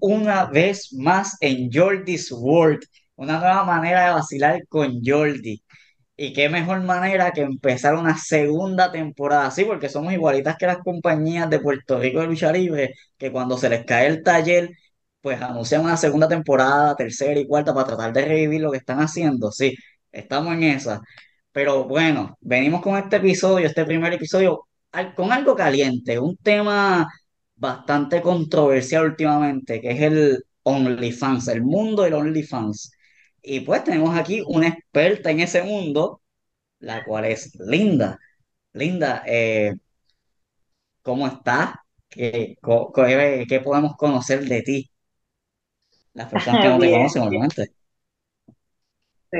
una vez más en Jordi's World, una nueva manera de vacilar con Jordi. Y qué mejor manera que empezar una segunda temporada, sí, porque somos igualitas que las compañías de Puerto Rico de lucha libre, que cuando se les cae el taller, pues anuncian una segunda temporada, tercera y cuarta para tratar de revivir lo que están haciendo. Sí, estamos en esa. Pero bueno, venimos con este episodio, este primer episodio, con algo caliente, un tema bastante controversial últimamente, que es el OnlyFans, el mundo del OnlyFans. Y pues tenemos aquí una experta en ese mundo, la cual es Linda. Linda, eh, ¿cómo estás? ¿Qué, co- qué- qué podemos conocer de ti? Las personas que no te conocen, obviamente. sí.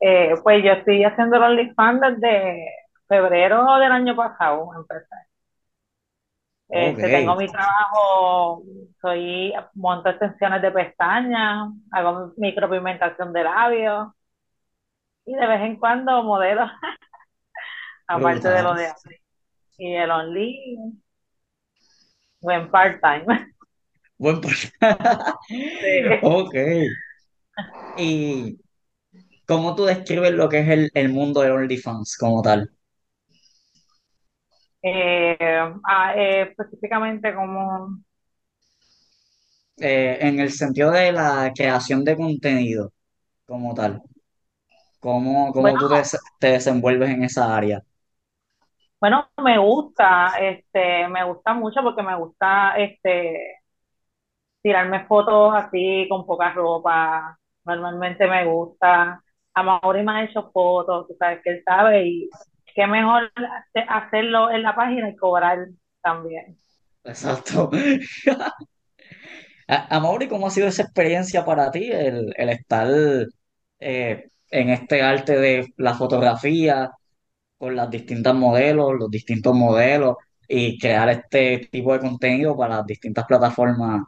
Eh, pues yo estoy haciendo el OnlyFans desde febrero del año pasado, empecé. Este, tengo mi trabajo, soy, monto extensiones de pestañas, hago micropigmentación de labios y de vez en cuando modelo, aparte de lo de y el Only, en part-time. Buen por- Sí. Ok. ¿Y cómo tú describes lo que es el, el mundo del OnlyFans como tal? Eh, ah, eh, específicamente como, Eh, en el sentido de la creación de contenido como tal. ¿Cómo, cómo bueno, tú te desenvuelves en esa área? Bueno, me gusta, este, me gusta mucho porque me gusta, este, tirarme fotos así con poca ropa. Normalmente me gusta. A Mauri me ha hecho fotos, tú sabes que él sabe y qué mejor hace- hacerlo en la página y cobrar también. Exacto. A- Amaury, ¿cómo ha sido esa experiencia para ti, el, el estar eh, en este arte de la fotografía, con las distintas modelos, los distintos modelos, y crear este tipo de contenido para las distintas plataformas?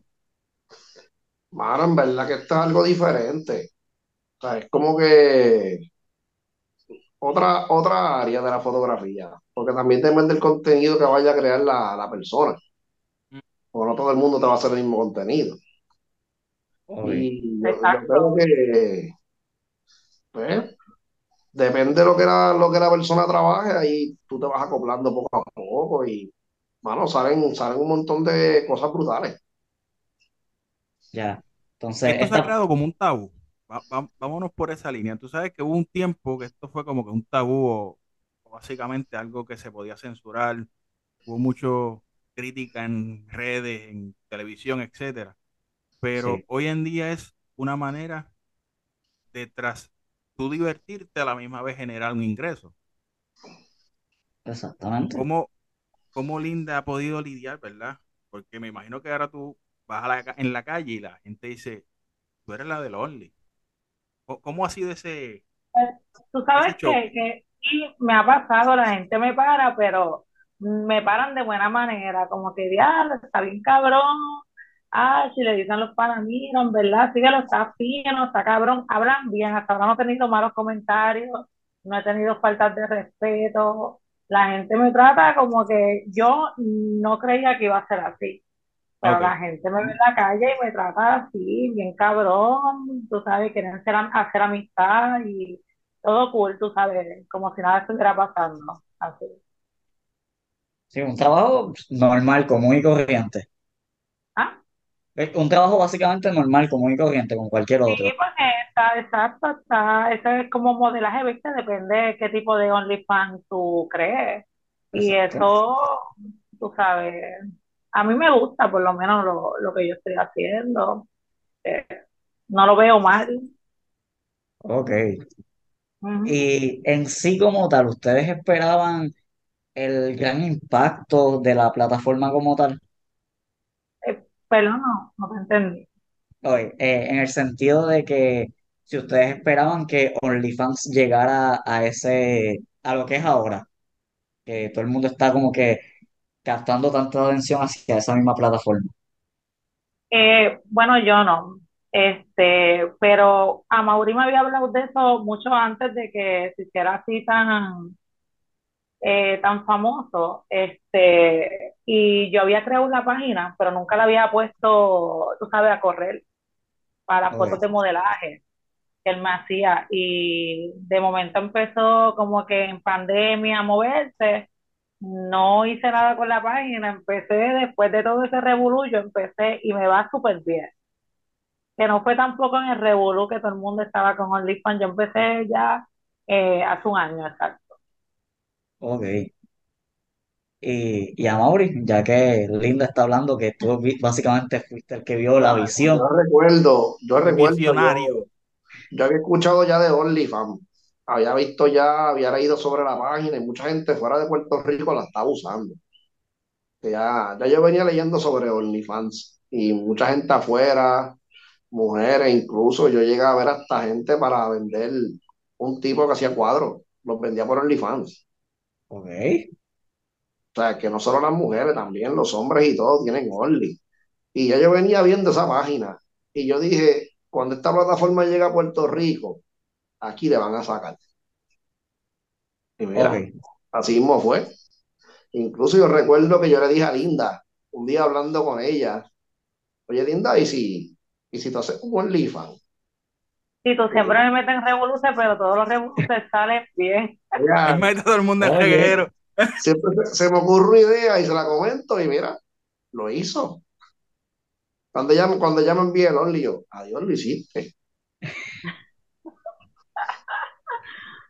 Mano, en verdad que esto es algo diferente. O sea, es como que otra, otra área de la fotografía, porque también depende del contenido que vaya a crear la, la persona, porque no todo el mundo te va a hacer el mismo contenido. Y yo, yo creo Exacto. que, pues, depende de lo que la, lo que la persona trabaje, ahí tú te vas acoplando poco a poco y, mano, salen, salen un montón de cosas brutales. ya. Entonces, Esto se ha creado como un tabú. Va- va- vámonos por esa línea. Tú sabes que hubo un tiempo que esto fue como que un tabú o, o básicamente algo que se podía censurar. Hubo mucho crítica en redes, en televisión, etcétera. Pero sí, hoy en día es una manera de tras tú divertirte a la misma vez generar un ingreso. exactamente. ¿Cómo, cómo Linda ha podido lidiar, verdad? Porque me imagino que ahora tú vas a la en la calle y la gente dice, tú eres la del Only. ¿Cómo ha sido ese, Tú ese sabes que, que sí, me ha pasado, la gente me para, pero me paran de buena manera, como que diablo, está bien cabrón. Ah, si le dicen los panas, mira, en verdad, síguelo, está fino, está cabrón, hablan bien, hasta ahora no he tenido malos comentarios, no he tenido faltas de respeto. La gente me trata como que yo no creía que iba a ser así, pero la gente me ve en la calle y me trata así, bien cabrón, tú sabes, quieren ser, hacer amistad y todo cool, tú sabes, como si nada estuviera pasando, así. Sí, un trabajo normal, común y corriente. ¿Ah? Un trabajo básicamente normal, común y corriente, con cualquier Sí, otro. porque está, exacto, está, eso es como modelaje, ¿viste? Depende de qué tipo de OnlyFans tú crees. Y Exacto. eso, tú sabes, a mí me gusta por lo menos lo, lo que yo estoy haciendo. Eh, no lo veo mal. Ok. Y en sí como tal, ¿ustedes esperaban el gran impacto de la plataforma como tal? Eh, pero no, no te entendí. Oye, eh, en el sentido de que si ustedes esperaban que OnlyFans llegara a ese, a lo que es ahora, que todo el mundo está como que captando tanta atención hacia esa misma plataforma. Eh, bueno, yo no. Este, pero a Mauri me había hablado de eso mucho antes de que se hiciera así tan, eh, tan famoso, este, y yo había creado una página, pero nunca la había puesto, tú sabes, a correr para fotos Ok. de modelaje que él me hacía. Y de momento empezó como que en pandemia a moverse. No hice nada con la página, empecé después de todo ese revolú, yo empecé y me va súper bien. Que no fue tampoco en el revolú que todo el mundo estaba con OnlyFans, yo empecé ya eh, hace un año, exacto. Ok. Y, y a Mauri, ya que Linda está hablando que tú vi- básicamente fuiste el que vio la visión. Yo recuerdo, yo recuerdo, visionario. yo, yo había escuchado ya de OnlyFans, había visto ya, había leído sobre la página y mucha gente fuera de Puerto Rico la estaba usando. Ya, ya yo venía leyendo sobre OnlyFans y mucha gente afuera, mujeres, incluso yo llegué a ver hasta gente para vender un tipo que hacía cuadros, los vendía por OnlyFans. Ok. O sea, que no solo las mujeres, también los hombres y todos tienen Only. Y ya yo venía viendo esa página y yo dije, cuando esta plataforma llega a Puerto Rico, aquí le van a sacar. Y mira, así mismo fue. Incluso yo recuerdo que yo le dije a Linda, un día hablando con ella, oye Linda, ¿y si, y si tú haces un OnlyFans? Sí, tú siempre me metes en revoluciones, pero todos los revoluciones salen bien. Él mete todo el mundo en reguero. siempre se, se me ocurre una idea y se la comento y mira, lo hizo. Cuando ella, cuando ella me envía el Only, yo, adiós, lo hiciste.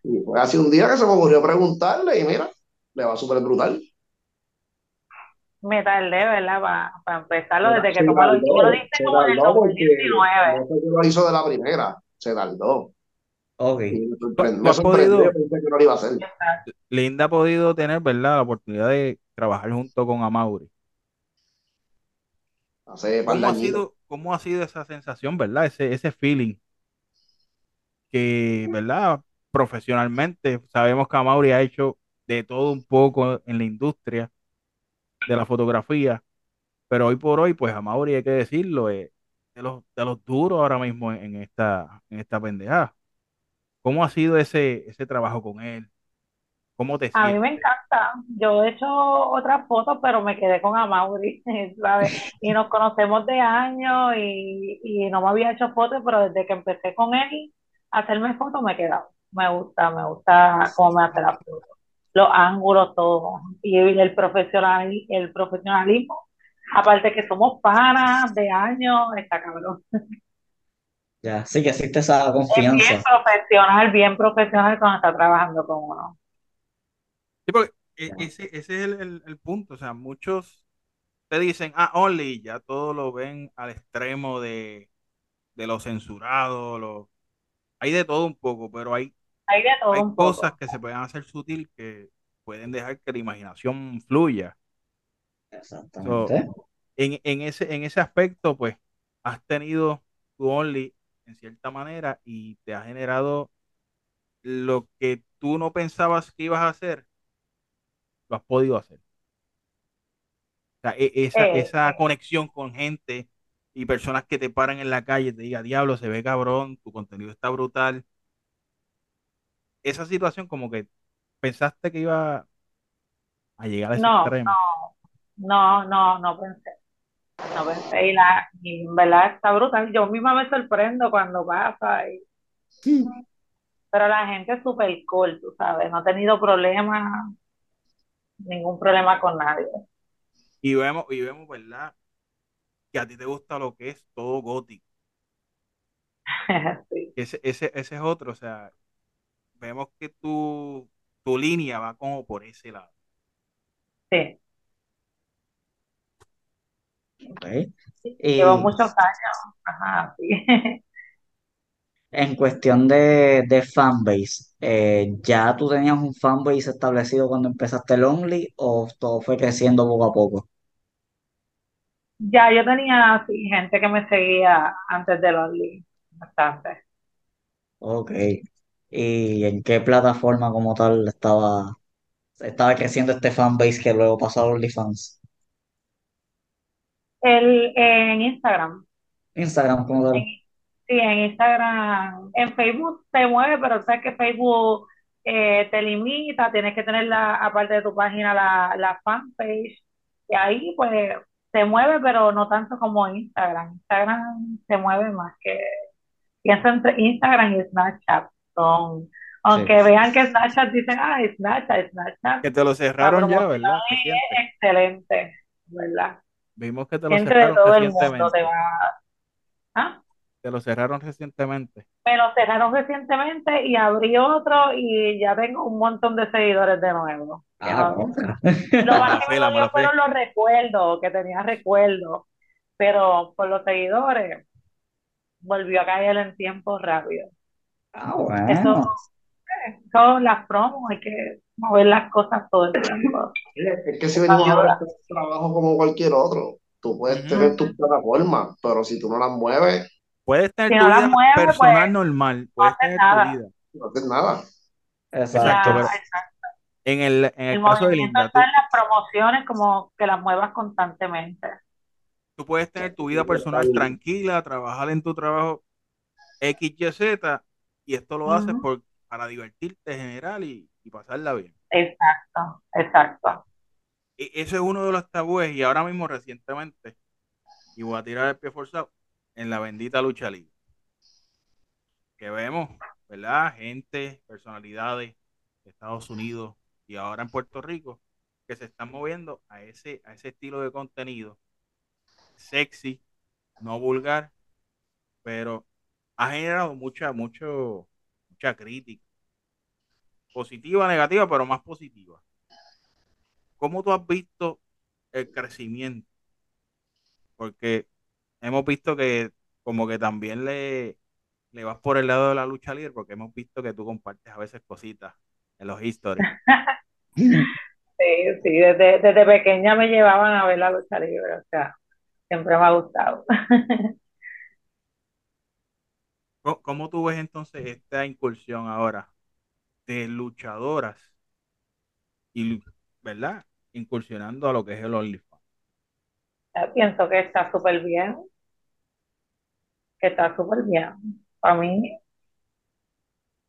Y fue hace un día que se me ocurrió preguntarle y mira, le va súper brutal. Me tardé, ¿verdad? Para empezarlo, Se desde que tú me lo, diste se como en el tardó porque 2019. no que lo hizo de la primera, se tardó. Ok. Y me ¿Tú, sorprendió, pensé que no lo iba a hacer. Linda ha podido tener, ¿verdad? La oportunidad de trabajar junto con Amaury. Hace ¿Cómo ha sido, cómo ha sido esa sensación, ¿verdad? Ese, ese feeling que, ¿verdad? Profesionalmente, sabemos que Amaury ha hecho de todo un poco en la industria de la fotografía, pero hoy por hoy, pues Amaury, hay que decirlo, es de los, de los duros ahora mismo en esta, en esta pendejada. ¿Cómo ha sido ese, ese trabajo con él? ¿Cómo te A mí me encanta. Yo he hecho otras fotos, pero me quedé con Amaury, ¿sabes? Y nos conocemos de años y, y no me había hecho fotos, pero desde que empecé con él a hacerme fotos me he quedado. Me gusta, me gusta cómo me hace la foto. Los ángulos, todo. Y el profesional, el profesionalismo. Aparte que somos panas de años, está cabrón. Ya, sí que existe esa Es bien confianza. profesional, bien profesional cuando está trabajando con uno. Sí, porque e- ese, ese es el, el- el punto. O sea, muchos te dicen, ah, Only, ya todo lo ven al extremo de, de lo censurado. Lo... Hay de todo un poco, pero hay, Hay de todo hay un cosas poco. que se pueden hacer sutil que pueden dejar que la imaginación fluya. So, Exactamente. en, en ese, en ese aspecto, pues, has tenido tu Only en cierta manera y te ha generado lo que tú no pensabas que ibas a hacer, lo has podido hacer. O sea, e- esa, Eh, esa conexión con gente y personas que te paran en la calle y te digan, diablo, se ve cabrón, tu contenido está brutal. Esa situación como que pensaste que iba a llegar a ese no, extremo. no, no, no pensé. No pensé. Y, la, y en verdad está brutal. Yo misma me sorprendo cuando pasa. y- pero la gente es súper cool, tú sabes. No he tenido problemas, ningún problema con nadie. Y vemos, y vemos, ¿verdad? Que a ti te gusta lo que es todo gótico. Sí. Ese, ese, ese es otro, o sea, vemos que tu, tu línea va como por ese lado. Sí. Ok. Llevo Y muchos años. Ajá, sí. en cuestión de, de fanbase, eh, ¿ya tú tenías un fanbase establecido cuando empezaste el Only o todo fue creciendo poco a poco? Ya yo tenía gente que me seguía antes de los links. Bastante. Ok. ¿Y en qué plataforma como tal estaba, estaba creciendo este fanbase que luego pasó a OnlyFans? El, en Instagram. Instagram como tal. Sí, en Instagram. En Facebook se mueve, pero sabes que Facebook eh, te limita, tienes que tener la, aparte de tu página la, la fanpage, y ahí pues se mueve, pero no tanto como Instagram. Instagram se mueve más que, pienso entre Instagram y Snapchat. Son, aunque vean que Snapchat dicen, ah, Snapchat, Snapchat. Que te lo cerraron ya, ¿verdad? Es excelente, ¿verdad? Vimos que te lo Entre cerraron todo el recientemente. mundo te va. ¿Ah? Te lo cerraron recientemente. Me lo cerraron recientemente y abrí otro y ya tengo un montón de seguidores de nuevo. Ah, no-. Lo más que me fe. fueron los recuerdos, que tenía recuerdos, pero por los seguidores volvió a caer en tiempo rápido. Ah, Eso bueno. las promos, hay que mover las cosas todo el tiempo. Es que si venimos a ver, esto es un trabajo como cualquier otro. Tú puedes Ujú. tener tus plataformas, pero si tú no las mueves, Puedes tener Si tu no vida mueves, personal pues, normal, puedes haces tener nada. tu vida. no haces nada. Exacto. Pero exacto. en el, en el El caso de movimiento Linda, tú, está en las promociones como que las muevas constantemente. tú puedes tener tu vida personal tranquila, trabajar en tu trabajo X, Y, esto lo haces por, para divertirte en general y, y pasarla bien. Exacto, exacto. E- Ese es uno de los tabúes y ahora mismo recientemente, y voy a tirar el pie forzado, en la bendita lucha libre. Que vemos, ¿verdad? Gente, personalidades de Estados Unidos y ahora en Puerto Rico que se están moviendo a ese, a ese estilo de contenido sexy, no vulgar, pero ha generado mucha, mucho, mucha crítica. Positiva, negativa, pero más positiva. ¿Cómo tú has visto el crecimiento? Porque hemos visto que como que también le, le vas por el lado de la lucha libre, porque hemos visto que tú compartes a veces cositas en los historias. Sí, sí, desde, desde pequeña me llevaban a ver la lucha libre, o sea, siempre me ha gustado. ¿Cómo, tú ves entonces esta incursión ahora de luchadoras y, ¿verdad? Incursionando a lo que es el OnlyFans. Pienso que está súper bien, que está súper bien. Para mí,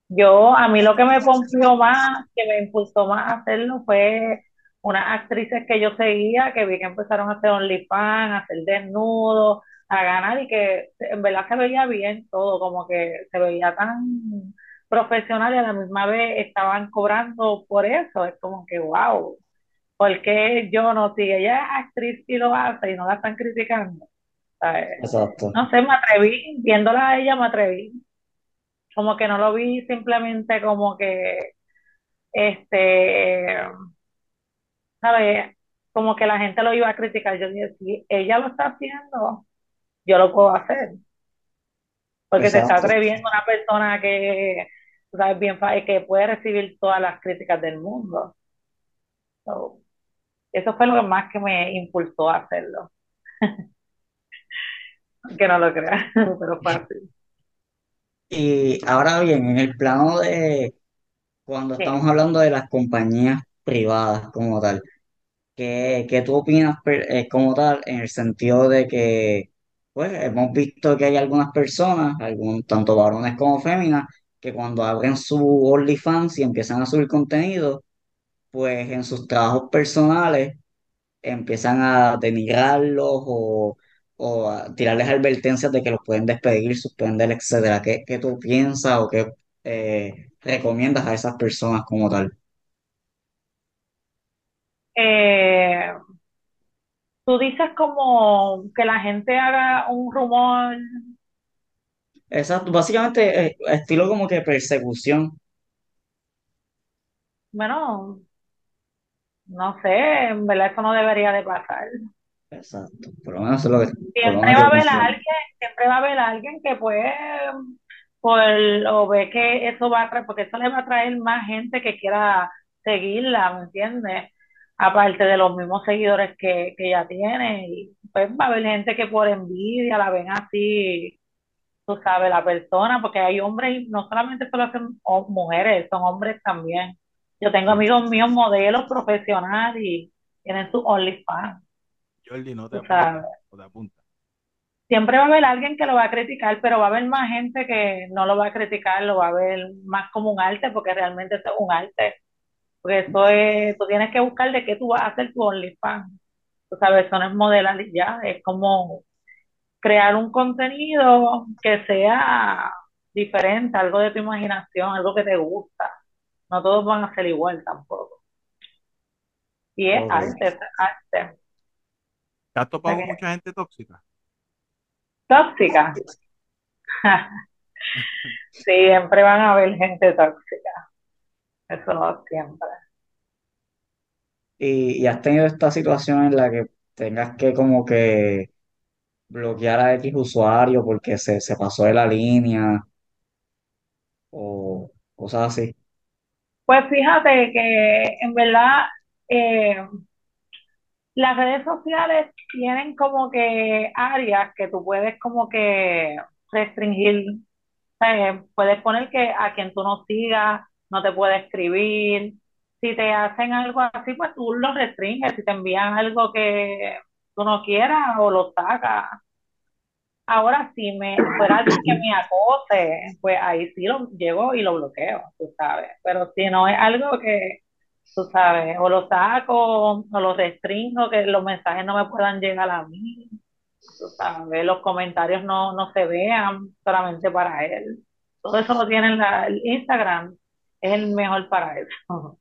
yo, a mí lo que me pompió más, que me impulsó más a hacerlo fue unas actrices que yo seguía, que vi que empezaron a hacer OnlyFans, a hacer desnudos, a ganar y que en verdad se veía bien todo, como que se veía tan profesional y a la misma vez estaban cobrando por eso. Es como que, wow, ¿por qué yo no? Si ella es actriz y lo hace y no la están criticando. ¿sabes? Exacto. No sé, me atreví, viéndola a ella me atreví. Como que no lo vi simplemente como que, este, ¿sabes? Como que la gente lo iba a criticar. Yo dije, si ella lo está haciendo, yo lo puedo hacer. Porque se está Exacto. atreviendo una persona que, sabes, bien, que puede recibir todas las críticas del mundo. So, eso fue lo más que me impulsó a hacerlo. Que no lo creas, pero fácil. Y ahora bien, en el plano de cuando Sí. estamos hablando de las compañías privadas como tal, ¿qué, qué tú opinas eh, como tal en el sentido de que, pues, hemos visto que hay algunas personas, algún, tanto varones como féminas, que cuando abren su OnlyFans y empiezan a subir contenido, pues en sus trabajos personales empiezan a denigrarlos o, o a tirarles advertencias de que los pueden despedir, suspender, etcétera. ¿Qué, qué tú piensas o qué eh, recomiendas a esas personas como tal? Eh, tú dices como que la gente haga un rumor, Exacto, básicamente eh, estilo como que persecución. bueno, no sé, en verdad eso no debería de pasar. Exacto, por lo menos eso es lo que, por lo Siempre menos va a yo haber considero. alguien, siempre va a haber alguien que pues, por, o ve que eso va a traer, porque eso le va a traer más gente que quiera seguirla, ¿me entiendes? Aparte de los mismos seguidores que, que ella tiene, y pues va a haber gente que por envidia la ven así, tú sabes, la persona, porque hay hombres, y no solamente solo hacen mujeres, son hombres también. Yo tengo amigos míos modelos profesionales y tienen su OnlyFans, Jordi, no te o te siempre va a haber alguien que lo va a criticar, pero va a haber más gente que no lo va a criticar, lo va a ver más como un arte, porque realmente es un arte. Porque eso es, tú tienes que buscar de qué tú vas a hacer tu OnlyFans. Tú sabes, eso no es modelar y ya, es como crear un contenido que sea diferente, algo de tu imaginación, algo que te gusta. No todos van a ser igual tampoco. Y es Ok. arte, es arte. ¿Te has topado con mucha gente tóxica? Tóxica. Siempre van a haber gente tóxica. Eso siempre. Y, y has tenido esta situación en la que tengas que como que bloquear a X usuario porque se, se pasó de la línea o cosas así. Pues fíjate que en verdad eh, las redes sociales tienen como que áreas que tú puedes como que restringir. Eh, puedes poner que a quien tú no sigas no te puede escribir. Si te hacen algo así, pues tú lo restringes. Si te envían algo que tú no quieras o lo sacas. Ahora, si me fuera alguien que me acose, pues ahí sí lo llego y lo bloqueo, tú sabes. Pero si no es algo que, tú sabes, o lo saco o lo restringo, que los mensajes no me puedan llegar a mí, tú sabes, los comentarios no, no se vean solamente para él. Todo eso lo tiene la, el Instagram, es el mejor para eso.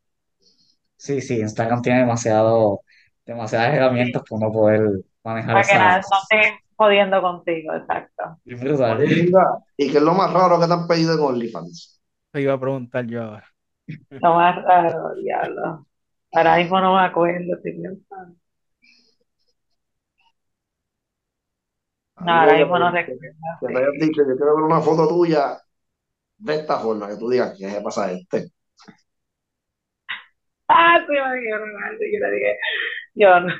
Sí, sí, Instagram tiene demasiado, demasiadas herramientas para uno poder manejar Para que nada, no esté jodiendo contigo, exacto. Linda, ¿y qué es lo más raro que te han pedido en OnlyFans? Te iba a preguntar yo ahora. Lo más raro, diablo. Ahora mismo no me acuerdo, estoy pensando. No, ahora mismo no recuerdo. te hayan sí. dicho, yo quiero ver una foto tuya de esta forma, que tú digas, ¿qué le pasa a este? Ah, sí, me dijeron algo, yo le dije, yo no.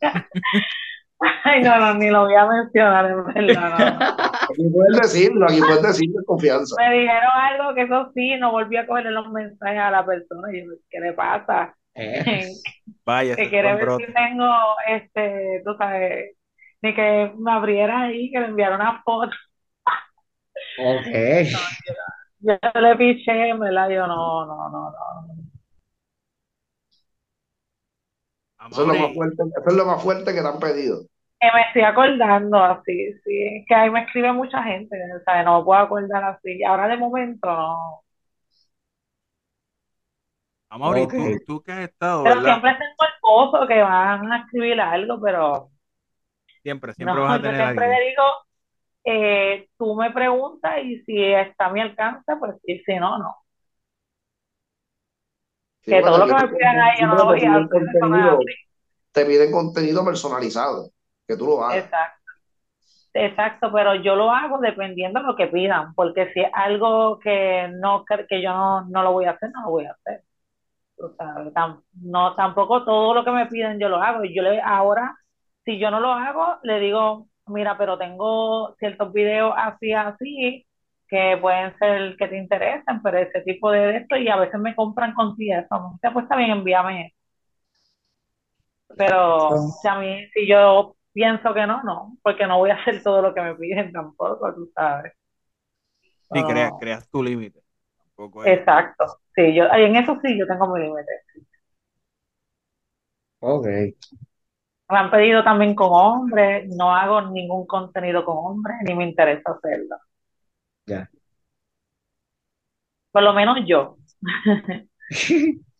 Ay, no, no, ni lo voy a mencionar, en verdad, no, no. Aquí puedes decirlo, aquí puedes decirlo en confianza. Me dijeron algo que eso sí, no volví a cogerle los mensajes a la persona. Y yo, ¿qué le pasa? Eh, Vaya, Que quiere ver brote. si tengo, este, tú sabes, ni que me abriera ahí, que me enviara una foto. Ok. No, yo, yo le piché, en verdad, yo no, no, no, no. Eso es lo más fuerte, eso es lo más fuerte que te han pedido. Que me estoy acordando así, sí, que ahí me escribe mucha gente, ¿sabes? No me puedo acordar así. Ahora de momento no. Amaury, Ok. tú, tú que has estado, Pero ¿verdad? siempre tengo el pozo que van a escribir algo, pero Siempre, siempre no, vas a yo tener siempre alguien. le digo, eh, tú me preguntas y si está a mi alcance, pues sí, si no, no. Sí, Que todo lo que me piden, pidan ahí yo no lo voy a hacer, te piden contenido personalizado, que tú lo hagas. Exacto. Exacto, pero yo lo hago dependiendo de lo que pidan, porque si es algo que no que yo no, no lo voy a hacer, no lo voy a hacer. Tú sabes, tam- no, tampoco todo lo que me piden yo lo hago. Y yo le ahora, si yo no lo hago, le digo, mira, pero tengo ciertos videos así, así, que pueden ser que te interesen, pero ese tipo de esto, y a veces me compran con sí eso. pues también envíame eso. Pero si a mí, si yo pienso que no, no, porque no voy a hacer todo lo que me piden tampoco, tú sabes. Sí, No, creas, tu límite. Exacto. Sí, yo, en eso sí yo tengo mi límite. Ok. Me han pedido también con hombres, no hago ningún contenido con hombres, ni me interesa hacerlo. Ya. Por lo menos yo.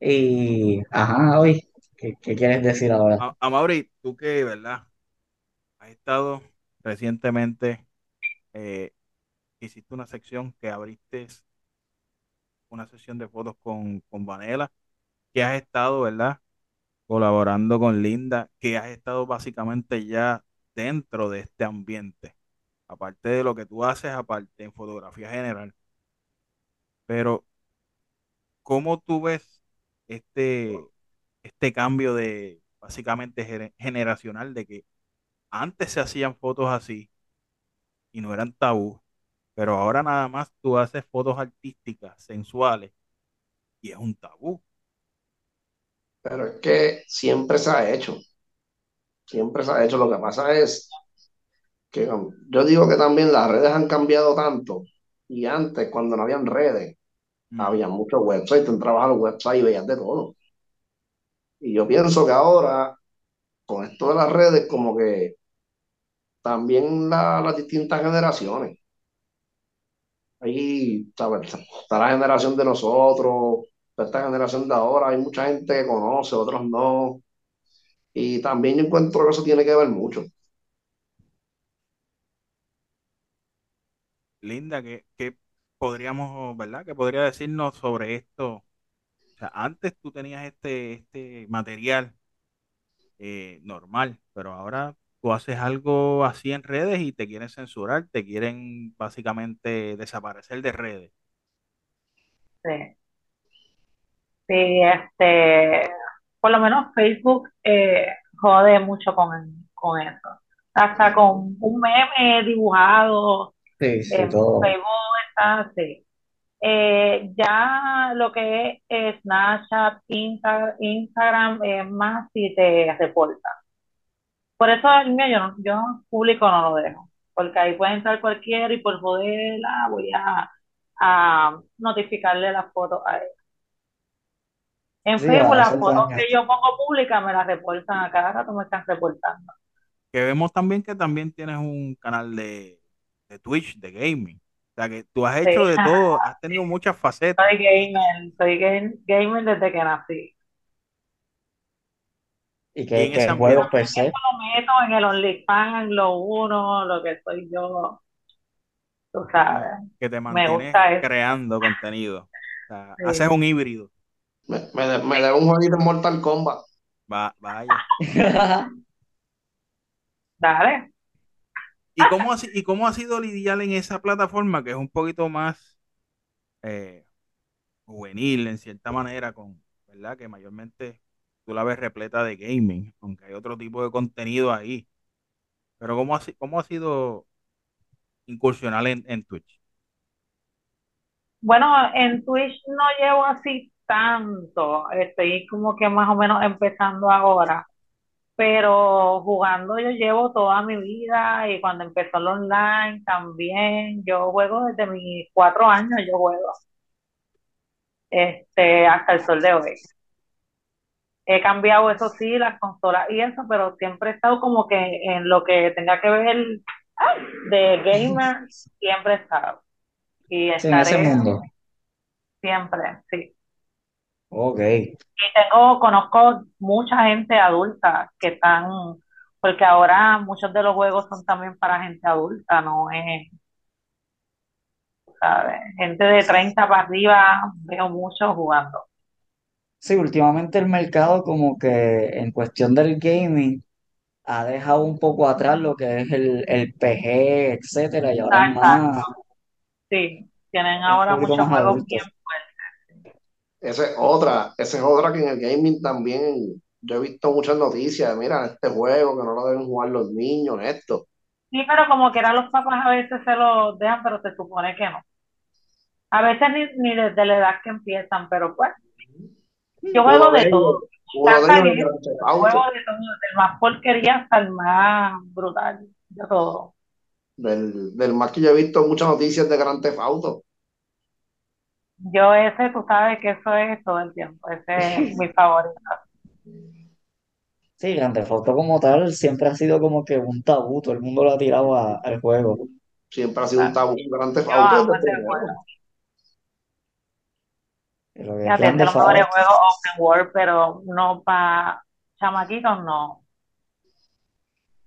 Y, ajá, hoy, ¿qué, qué quieres decir ahora? A- Amaury, tú que, ¿verdad? Has estado recientemente, eh, hiciste una sección que abriste una sesión de fotos con, con Vanela, que has estado, ¿verdad? Colaborando con Linda, que has estado básicamente ya dentro de este ambiente, aparte de lo que tú haces, aparte en fotografía general. Pero, ¿cómo tú ves este, este cambio de básicamente gener- generacional de que antes se hacían fotos así y no eran tabú, pero ahora nada más tú haces fotos artísticas, sensuales, y es un tabú. Pero es que siempre se ha hecho, siempre se ha hecho. Lo que pasa es que yo digo que también las redes han cambiado tanto. Y antes, cuando no habían redes, Mm. había muchos websites, tú entrabas a los websites y veías de todo. Y yo pienso que ahora, con esto de las redes, como que también la- las distintas generaciones. Ahí, ¿sabes? Está la generación de nosotros, está esta generación de ahora, hay mucha gente que conoce, otros no. Y también yo encuentro que eso tiene que ver mucho. Linda, que, que podríamos, ¿verdad? Que podría decirnos sobre esto. O sea, antes tú tenías este, este material eh, normal, pero ahora tú haces algo así en redes y te quieren censurar, te quieren básicamente desaparecer de redes. Sí. Sí, este, por lo menos Facebook eh, jode mucho con, con eso. Hasta con un meme dibujado Sí, sí, en todo. Facebook está. Eh, ya lo que es Snapchat, Insta- Instagram, es más si te reportan. Por eso el mío yo, no- yo público no lo dejo, porque ahí puede entrar cualquiera y por joder, ah, voy a, a notificarle las fotos a él. En Sí, Facebook las fotos daño. que yo pongo públicas me las reportan, a cada rato me están reportando. Que vemos también que también tienes un canal de, de Twitch, de gaming. O sea, que tú has Sí, hecho de todo, has tenido muchas facetas. soy gamer, soy game- gamer desde que nací. Y Y que, en que ese el juego ambiente, per se. Eso lo meto en el OnlyFans, lo uno, lo que soy yo, tú sabes. que te Me mantienes gusta eso. creando contenido. O sea, Sí. haces un híbrido. Me, me, de- me debe un jueguito en Mortal Kombat. Va, vaya. Dale. ¿Y cómo, ha, ¿Y cómo ha sido lidiar en esa plataforma que es un poquito más eh, juvenil en cierta manera, con, ¿verdad? Que mayormente tú la ves repleta de gaming, aunque hay otro tipo de contenido ahí. Pero ¿cómo ha, cómo ha sido incursionar en, en Twitch? Bueno, en Twitch no llevo así tanto, estoy como que más o menos empezando ahora, pero jugando yo llevo toda mi vida y cuando empezó el online también, yo juego desde mis cuatro años, yo juego, este, hasta el sol de hoy. He cambiado, eso sí, las consolas y eso, pero siempre he estado como que en lo que tenga que ver de gamer, siempre he estado. Y Sí, en ese estaré mundo. siempre, sí. Ok. Y tengo, conozco mucha gente adulta que están, porque ahora muchos de los juegos son también para gente adulta, no es, ¿sabes? Gente de 30 para arriba, veo muchos jugando. Sí, últimamente el mercado como que en cuestión del gaming ha dejado un poco atrás lo que es el, el PG, etcétera, y ahora es Exacto, más, sí, tienen un ahora poquito muchos más juegos bien. Esa es otra, esa es otra que en el gaming también yo he visto muchas noticias. Mira, este juego que no lo deben jugar los niños, esto. Sí, pero como que los papás a veces se los dejan, pero se supone que no. A veces ni, ni desde la edad que empiezan, pero pues, yo Uno juego de todo. uno de ellos juego de todo, del más porquería hasta el más brutal, de todo. del, del más que yo he visto muchas noticias de Grand Theft Auto. Yo ese, tú sabes que eso es todo el tiempo, ese es mi favorito. Sí, Grand Theft Auto como tal siempre ha sido como que un tabú, todo el mundo lo ha tirado a- al juego. Siempre ha sido un tabú Grand Theft Yo Auto amo ese juego. Y Lo que es Grand de los Theft mejores Auto, juegos open world, pero no para chamaquitos, no.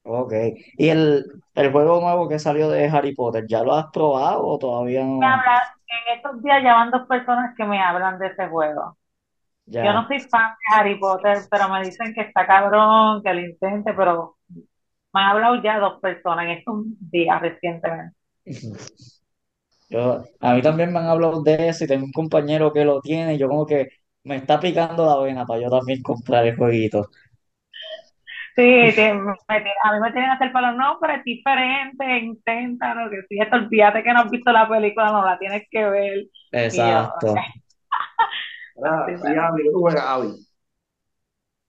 ok. ¿Y el, el juego nuevo que salió de Harry Potter, ya lo has probado o todavía no? En estos días ya van dos personas que me hablan de ese juego. Yo no soy fan de Harry Potter, pero me dicen que está cabrón, que lo intente, pero me han hablado ya dos personas en estos días recientemente. Yo, a mí también me han hablado de eso y tengo un compañero que lo tiene y yo como que me está picando la vena para yo también comprar el jueguito. Sí, te- me a mí me tienen que hacer para los nombres es diferente, inténtalo, que si esto, olvídate que no has visto la película, no la tienes que ver. Y yo, Exacto. Ah, sí, sí, bueno. Avi, ¿qué tú juegas, Avi?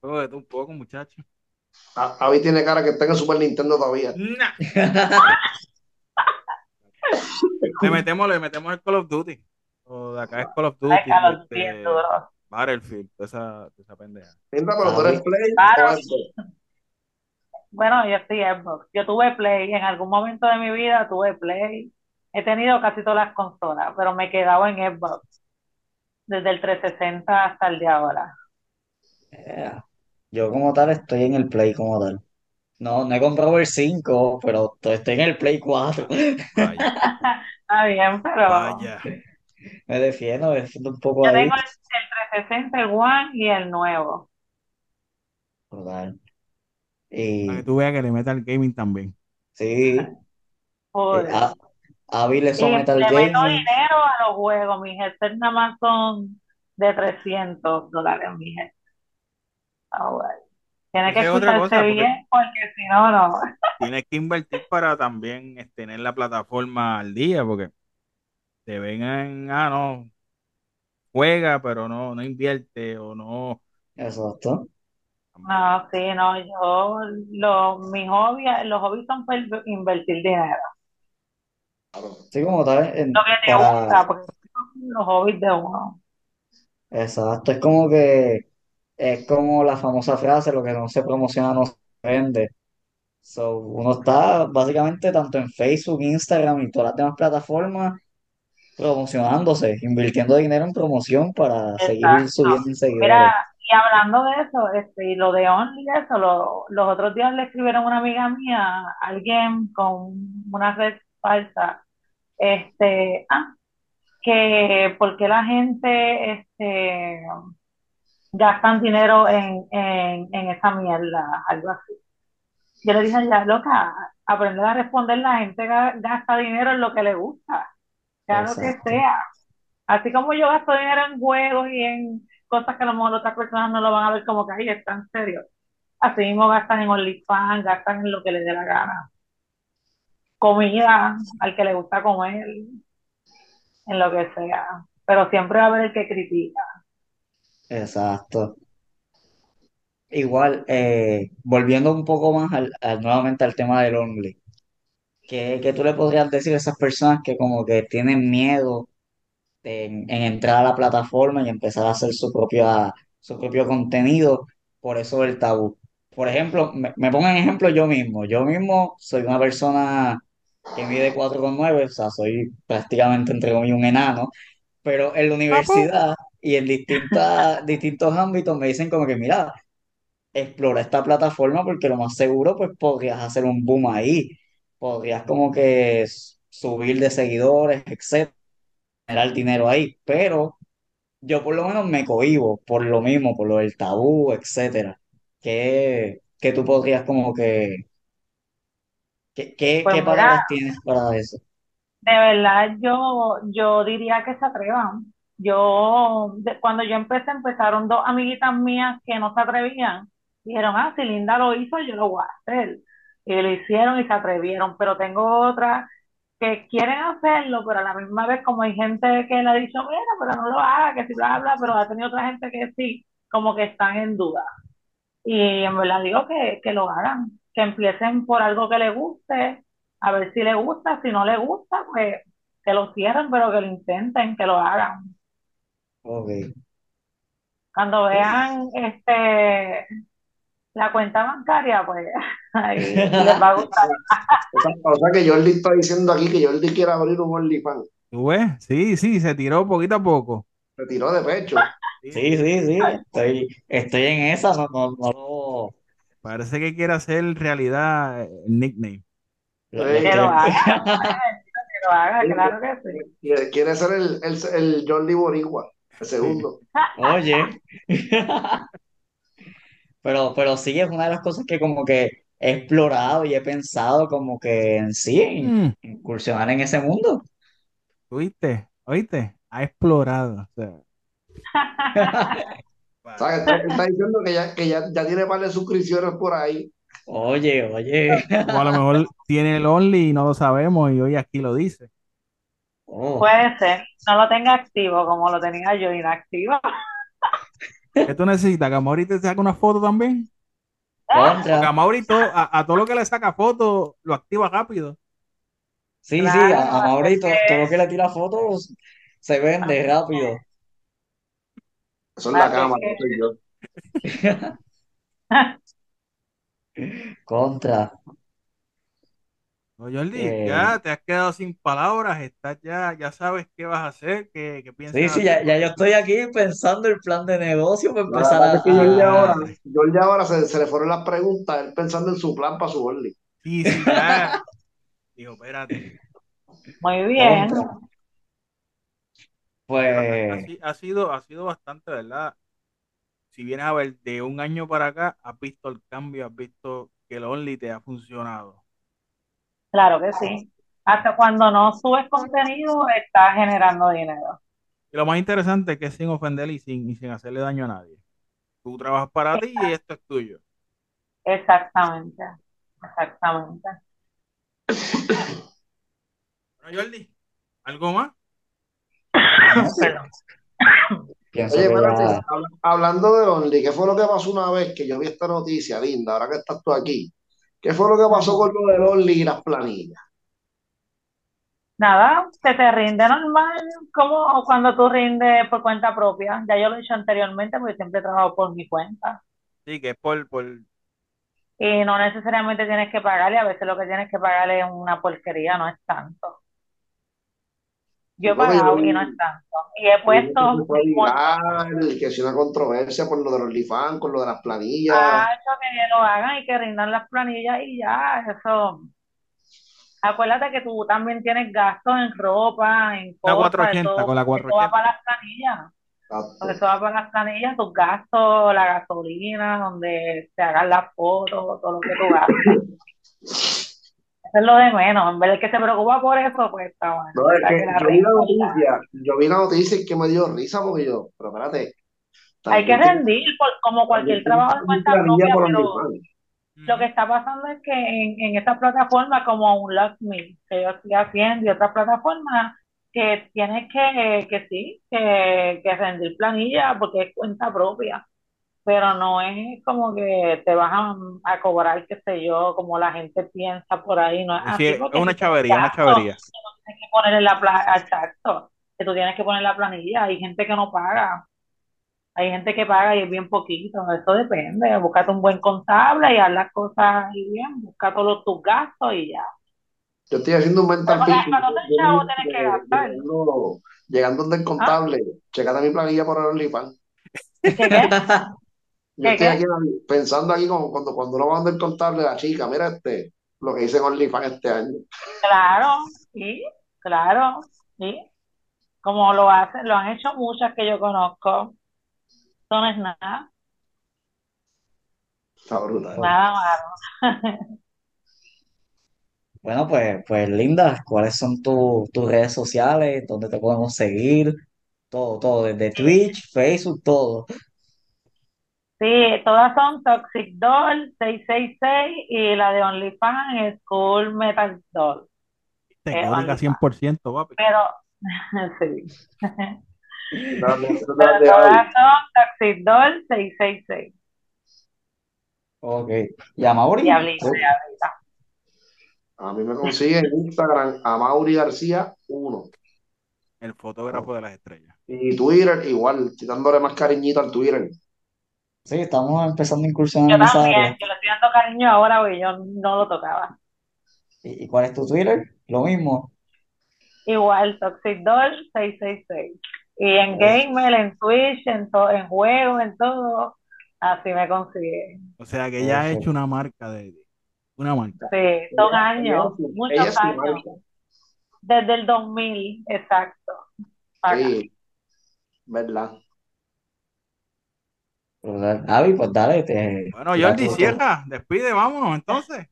Juego de todo un poco, muchachos. A- Avi tiene cara que está en el Super Nintendo todavía. Nah. Le metemos, le metemos el Call of Duty. O de acá es Call of Duty. Ay, Call of Duty este, es duro. Battlefield, esa, esa pendeja. Mira, pero tú eres Play Claro. Bueno, yo estoy Xbox. Yo tuve Play. En algún momento de mi vida tuve Play. He tenido casi todas las consolas, pero me he quedado en Xbox. Desde el 360 hasta el de ahora. Eh, Yo como tal estoy en el Play como tal. No, no he comprado el 5, pero to- estoy en el Play 4. Vaya, Está bien, pero vaya. Me defiendo, me defiendo un poco yo ahí. tengo el, el 360, el One y el nuevo. Total. Para que tú veas que le meta el gaming también. sí, eh, Joder. a, Avi le Y somete al le meto gaming. dinero a los juegos. Mis headsets nada más son de 300 dólares. Mis headsets. Ah, bueno. Tiene que es escucharse cosa, porque- bien porque si no, no. Tienes que invertir para también este, tener la plataforma al día, porque te ven en, ah, no, juega, pero no, no invierte o no. Exacto. No, sí, no, yo, lo, mi hobby, los hobbies son para invertir dinero. Sí, como tal, en- Lo que te para, gusta, porque son los hobbies de uno. exacto, es como que es como la famosa frase, lo que no se promociona no se vende. So, uno está básicamente tanto en Facebook, Instagram y todas las demás plataformas promocionándose, invirtiendo dinero en promoción para seguir Exacto. subiendo en seguidores. Y hablando de eso, este, y lo de Only, eso, lo- los otros días le escribieron a una amiga mía, alguien con una red falsa, este, ah, que por qué la gente, este, gastan dinero en, en, en esa mierda, algo así. Yo le dije ya, loca, aprender a responder, la gente ga- gasta dinero en lo que le gusta, sea lo que sea. Así como yo gasto dinero en juegos y en cosas que a lo mejor otras personas no lo van a ver como que ahí está en serio. Así mismo gastan en OnlyFans, gastan en lo que les dé la gana. Comida, al que le gusta comer, en lo que sea. Pero siempre va a haber el que critica. Exacto. Igual, eh, volviendo un poco más al, nuevamente al tema del Only, ¿qué, qué tú le podrías decir a esas personas que como que tienen miedo en, en entrar a la plataforma y empezar a hacer su propia, su propio contenido por eso del tabú? Por ejemplo, me, me pongo en ejemplo yo mismo. Yo mismo soy una persona que mide cuatro coma nueve o sea, soy prácticamente entre comillas un enano, pero en la universidad y en distintas, distintos ámbitos me dicen como que, mira, explora esta plataforma porque lo más seguro pues podrías hacer un boom ahí, podrías como que subir de seguidores, etcétera, generar dinero ahí, pero yo por lo menos me cohíbo por lo mismo, por lo del tabú, etcétera. ¿Qué, qué tú podrías como que, qué, qué, Pues qué mira, palabras tienes para eso? De verdad, yo, yo diría que se atrevan. Yo, de- cuando yo empecé, empezaron dos amiguitas mías que no se atrevían. Dijeron, ah, si Linda lo hizo, yo lo voy a hacer. Y lo hicieron y se atrevieron. Pero tengo otras que quieren hacerlo, pero a la misma vez, como hay gente que le ha dicho, mira, pero no lo haga, que si bla, bla, pero ha tenido otra gente que sí, como que están en duda. Y en verdad digo que, que lo hagan, que empiecen por algo que les guste, a ver si les gusta, si no les gusta, pues que lo cierren, pero que lo intenten, que lo hagan. Ok. Cuando vean este la cuenta bancaria, pues ahí les va a gustar. O sea, que Jordi está diciendo aquí que Jordi quiere abrir un OnlyFans. ¿Tú ves? Sí, sí, se tiró poquito a poco. Se tiró de pecho. Sí, sí, sí, estoy, estoy en esa, no, no, no lo- Parece que quiere hacer realidad el nickname. Que lo haga, que lo haga, claro que sí. Quiere, quiere ser el, el, el Jordi Boricua, el segundo. Oye. Pero, pero sí es una de las cosas que como que he explorado y he pensado como que en sí, en Mm, incursionar en ese mundo. ¿Oíste? ¿Oíste? Ha explorado. o sea. O sea, que está, está diciendo que ya, que ya, ya tiene par de suscripciones por ahí. Oye, oye. O a lo mejor tiene el Only y no lo sabemos y hoy aquí lo dice. Oh, Puede ser, no lo tenga activo como lo tenía yo inactivo. ¿Qué tú necesitas? ¿Que Amaury te saque una foto también? Porque a Contra. Mauri todo- a, a todo lo que le saca foto lo activa rápido. Sí, sí, a, a que- todo lo que le tira fotos se vende rápido. Eso es la que- no soy yo. Contra. No, Jordi, Eh. ya te has quedado sin palabras, estás ya, ya sabes qué vas a hacer, qué, qué piensas Sí, sí, ya, ya yo estoy aquí pensando el plan de negocio para empezar a, es que Jordi ahora, Jordi ahora se, se le fueron las preguntas, él pensando en su plan para su Orly. Sí, sí, ya. Digo, espérate. Muy bien. Ha, Pues, si- ha sido, ha sido bastante, ¿verdad? Si vienes a ver de un año para acá, has visto el cambio, has visto que el Only te ha funcionado. Claro que sí. Hasta cuando no subes contenido, estás generando dinero. Y lo más interesante es que sin ofender y sin, y sin hacerle daño a nadie. Tú trabajas para ti y esto es tuyo. Exactamente. Exactamente. Bueno, Jordi, ¿algo más? pienso Oye, que espérate, ya, hab- hablando de Only, ¿qué fue lo que pasó una vez que yo vi esta noticia, Linda, ahora que estás tú aquí? ¿Qué fue lo que pasó con lo del Only y las planillas? Nada, se te rinde normal, como cuando tú rindes por cuenta propia. Ya yo lo he hecho anteriormente porque siempre he trabajado por mi cuenta. Sí, que es por, por, Y no necesariamente tienes que pagarle, a veces lo que tienes que pagarle es una porquería, no es tanto. Yo he pagado y no es tanto. Y he puesto Que que si una controversia por lo de los OnlyFans, con lo de las planillas. Ah, eso que lo hagan y que rindan las planillas y ya, eso. Acuérdate que tú también tienes gastos en ropa, en cosas, 480, eso, con la eso va 480. para las planillas. Porque eso va para las planillas, tus gastos, la gasolina, donde te hagan las fotos, todo lo que tú gastas. Es lo de menos. En vez de que se preocupa por eso, pues está bueno. No, es La que que la yo vi la noticia, yo vi la noticia y que me dio risa porque yo, pero espérate. Hay que rendir por, como cualquier trabajo de cuenta propia, pero. Lo que está pasando es que en, en esta plataforma como un LoveMe, que yo estoy haciendo, y otras plataformas, que tienes que, que sí, que, que rendir planilla porque es cuenta propia, pero no es como que te vas a, a cobrar, qué sé yo, como la gente piensa por ahí, no es así es porque una chavería, una chavería. tienes que poner en la planilla, exacto, que tú tienes que poner la planilla, hay gente que no paga. Hay gente que paga y es bien poquito, eso depende. Búscate un buen contable y haz las cosas ahí bien, busca todos tus gastos y ya. Yo estoy haciendo un mental. Llegando, llegando donde el contable, checate mi planilla por el OnlyFans. ¿Qué, qué? Yo ¿Qué, estoy aquí pensando aquí como cuando, cuando uno va donde el contable, la chica, mira este, lo que hice en OnlyFans este año. Claro, sí, claro, sí. Como lo hacen, lo han hecho muchas que yo conozco. Eso no es nada, Está brutal. nada malo. bueno, pues, pues Linda, ¿cuáles son tu- tus redes sociales? ¿Dónde te podemos seguir? Todo, todo, desde Twitch, Facebook, todo. Sí, todas son Toxic Doll 666 y la de OnlyFans es Cool Metal Doll. Te código OnlyFans. 100%, papi. Pero, sí. Dale, Pero dale, todas son Toxic Doll 666. Ok. ¿Y a Mauri? Diablita, ¿Tú? diablita. A mí me consigue en Instagram a Mauri García 1. El fotógrafo de las estrellas. Y Twitter, igual, estoy dándole más cariñito al Twitter. Sí, estamos empezando a incursionar Yo en esa también, área. yo le estoy dando cariño ahora porque yo no lo tocaba. ¿Y y cuál es tu Twitter? Lo mismo. Igual, Toxic Doll 666. Y en Gamer, en Twitch, en, to- en juegos, en todo, así me consigue. O sea que ella ha hecho una marca de una marca. Sí, son Ella- años, ella muchos ella años. Desde el 2000, exacto. Acá. Sí, ¿verdad? ¿Verdad? Avi, pues dale, te, Bueno, Jordi, cierra, despide, vámonos entonces.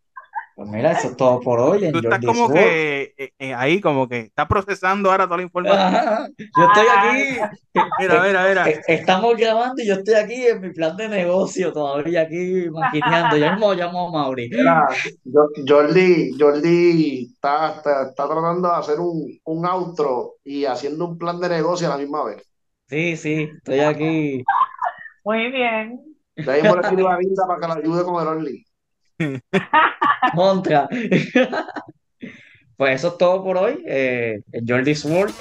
Pues mira, eso es todo por hoy en Tú estás como que eh, eh, ahí, como que está procesando ahora toda la información. Ajá, Yo estoy aquí. Mira, mira, mira. Estamos grabando y yo estoy aquí en mi plan de negocio todavía aquí maquineando. Ya mismo llamo a Mauri. Mira, Jordi, Jordi está, está, está tratando de hacer un, un outro y haciendo un plan de negocio a la misma vez. Sí, sí, estoy aquí. Muy bien. De ahí le escribo a Linda para que la ayude con el Only. Contra. Pues eso es todo por hoy. Eh, Enjoy this world.